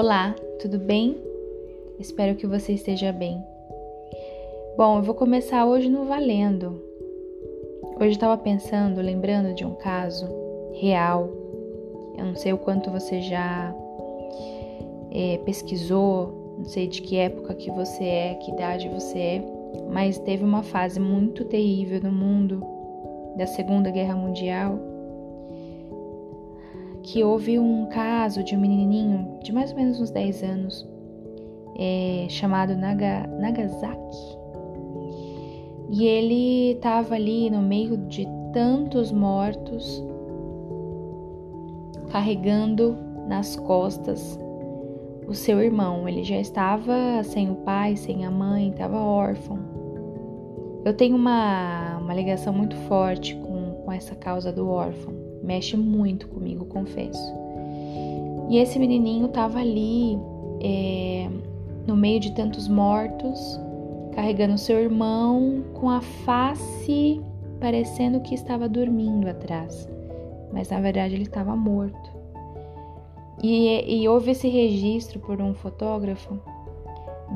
Olá, tudo bem? Espero que você esteja bem. Bom, eu vou começar hoje no valendo. Hoje eu estava pensando, lembrando de um caso real. Eu não sei o quanto você já é, pesquisou, não sei de que época que você é, que idade você é, mas teve uma fase muito terrível no mundo da Segunda Guerra Mundial que houve um caso de um menininho de mais ou menos uns 10 anos é, chamado Naga, Nagasaki. E ele estava ali no meio de tantos mortos, carregando nas costas o seu irmão. Ele já estava sem o pai, sem a mãe, estava órfão. Eu tenho uma, uma ligação muito forte com, com essa causa do órfão mexe muito comigo, confesso. E esse menininho estava ali é, no meio de tantos mortos, carregando seu irmão com a face parecendo que estava dormindo atrás, mas na verdade ele estava morto. E, e houve esse registro por um fotógrafo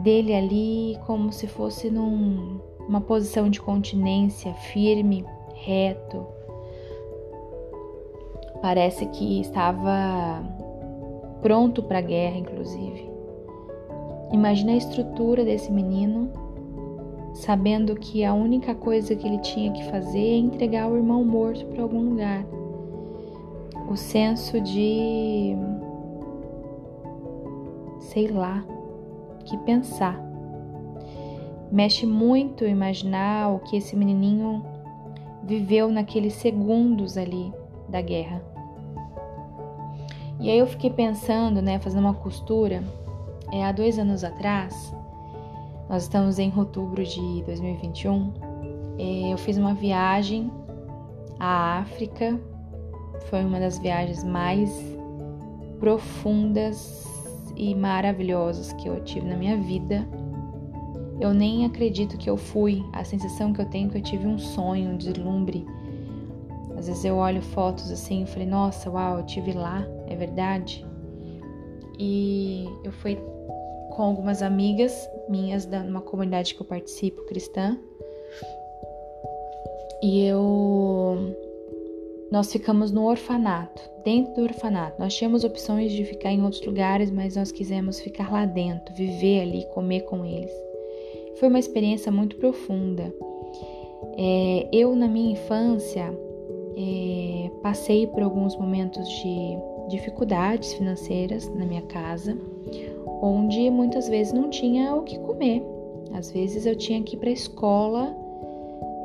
dele ali como se fosse numa posição de continência firme, reto, Parece que estava pronto para a guerra, inclusive. Imagina a estrutura desse menino, sabendo que a única coisa que ele tinha que fazer é entregar o irmão morto para algum lugar. O senso de. sei lá, que pensar. Mexe muito imaginar o que esse menininho viveu naqueles segundos ali da guerra. E aí eu fiquei pensando, né, fazendo uma costura. É, há dois anos atrás, nós estamos em outubro de 2021, é, eu fiz uma viagem à África. Foi uma das viagens mais profundas e maravilhosas que eu tive na minha vida. Eu nem acredito que eu fui. A sensação que eu tenho é que eu tive um sonho, um deslumbre às vezes eu olho fotos assim e falei, nossa, uau, eu tive lá, é verdade. E eu fui com algumas amigas minhas numa comunidade que eu participo cristã. E eu nós ficamos no orfanato, dentro do orfanato. Nós tínhamos opções de ficar em outros lugares, mas nós quisemos ficar lá dentro, viver ali, comer com eles. Foi uma experiência muito profunda. É, eu, na minha infância, é, passei por alguns momentos de dificuldades financeiras na minha casa, onde muitas vezes não tinha o que comer. Às vezes eu tinha que ir para a escola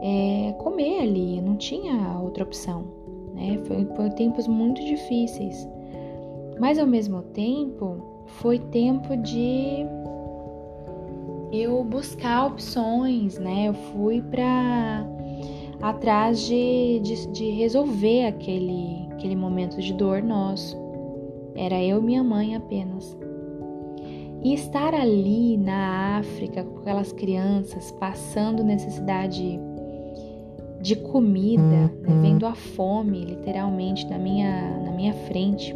é, comer ali, não tinha outra opção. Né? Foi, foi tempos muito difíceis, mas ao mesmo tempo foi tempo de eu buscar opções, né? Eu fui para atrás de, de, de resolver aquele, aquele momento de dor nosso. Era eu e minha mãe apenas. E estar ali na África com aquelas crianças passando necessidade de comida, né, vendo a fome literalmente na minha, na minha frente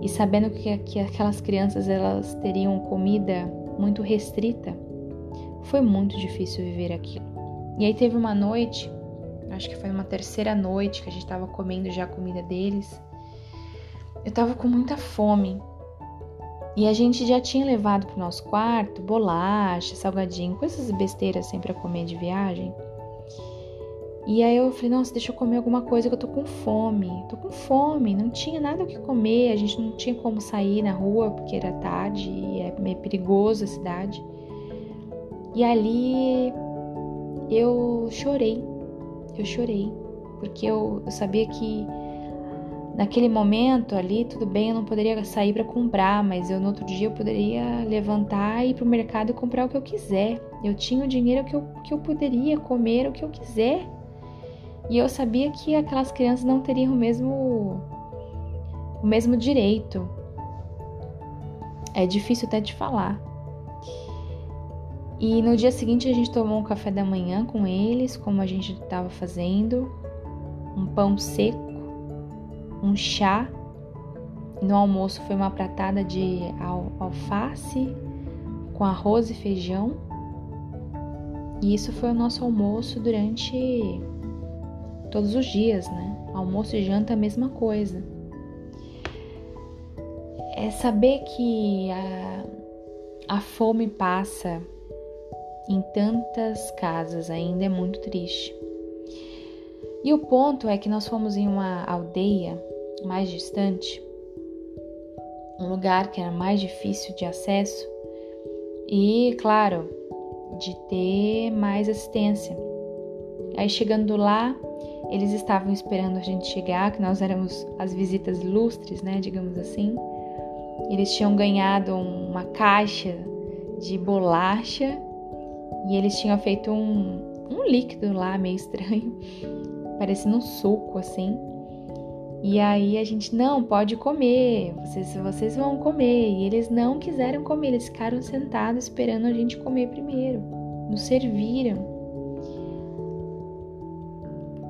e sabendo que, que aquelas crianças elas teriam comida muito restrita, foi muito difícil viver aquilo. E aí teve uma noite, acho que foi uma terceira noite que a gente tava comendo já a comida deles. Eu tava com muita fome. E a gente já tinha levado pro nosso quarto bolacha, salgadinho, coisas besteiras assim para comer de viagem. E aí eu falei, nossa, deixa eu comer alguma coisa que eu tô com fome. Tô com fome, não tinha nada o que comer, a gente não tinha como sair na rua porque era tarde e é meio perigoso a cidade. E ali eu chorei. Eu chorei, porque eu, eu sabia que naquele momento ali, tudo bem, eu não poderia sair para comprar, mas eu no outro dia eu poderia levantar e ir pro mercado e comprar o que eu quiser. Eu tinha o dinheiro que eu, que eu poderia comer o que eu quiser. E eu sabia que aquelas crianças não teriam o mesmo o mesmo direito. É difícil até de falar. E no dia seguinte a gente tomou um café da manhã com eles, como a gente estava fazendo, um pão seco, um chá No almoço foi uma pratada de alface com arroz e feijão. E isso foi o nosso almoço durante todos os dias, né? Almoço e janta a mesma coisa. É saber que a, a fome passa em tantas casas ainda é muito triste. E o ponto é que nós fomos em uma aldeia mais distante, um lugar que era mais difícil de acesso e, claro, de ter mais assistência. Aí chegando lá, eles estavam esperando a gente chegar, que nós éramos as visitas ilustres, né, digamos assim. Eles tinham ganhado uma caixa de bolacha e eles tinham feito um, um líquido lá meio estranho parecendo um suco assim. E aí a gente, não, pode comer, vocês, vocês vão comer. E eles não quiseram comer, eles ficaram sentados esperando a gente comer primeiro. Nos serviram.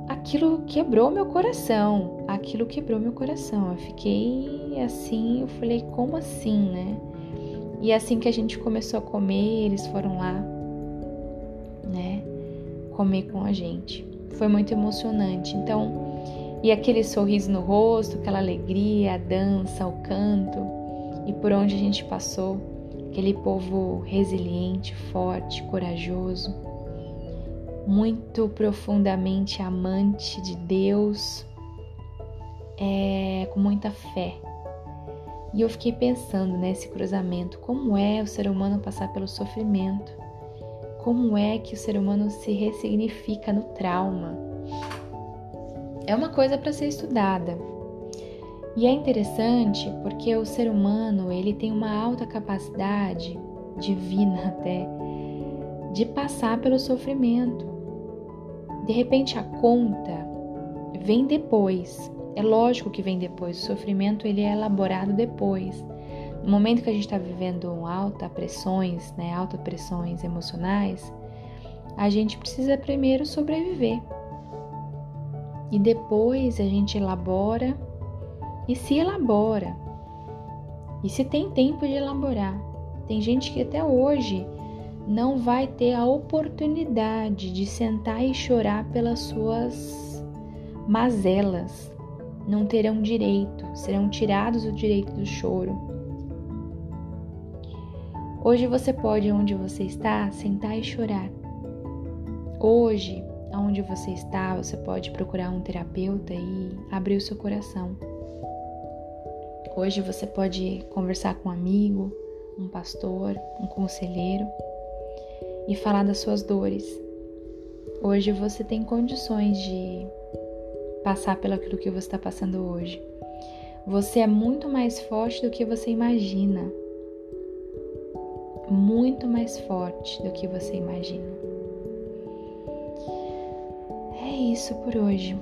Aquilo quebrou meu coração. Aquilo quebrou meu coração. Eu fiquei assim, eu falei, como assim, né? E assim que a gente começou a comer, eles foram lá, comer com a gente foi muito emocionante. Então, e aquele sorriso no rosto, aquela alegria, a dança, o canto, e por onde a gente passou, aquele povo resiliente, forte, corajoso, muito profundamente amante de Deus, é, com muita fé. E eu fiquei pensando nesse cruzamento, como é o ser humano passar pelo sofrimento como é que o ser humano se ressignifica no trauma. É uma coisa para ser estudada. E é interessante porque o ser humano, ele tem uma alta capacidade divina até de passar pelo sofrimento. De repente a conta vem depois. É lógico que vem depois. O sofrimento ele é elaborado depois. No momento que a gente está vivendo alta pressões, né, alta pressões emocionais, a gente precisa primeiro sobreviver. E depois a gente elabora e se elabora. E se tem tempo de elaborar. Tem gente que até hoje não vai ter a oportunidade de sentar e chorar pelas suas mazelas. Não terão direito, serão tirados o direito do choro. Hoje você pode, onde você está, sentar e chorar. Hoje, onde você está, você pode procurar um terapeuta e abrir o seu coração. Hoje você pode conversar com um amigo, um pastor, um conselheiro e falar das suas dores. Hoje você tem condições de passar pelo aquilo que você está passando hoje. Você é muito mais forte do que você imagina muito mais forte do que você imagina. É isso por hoje.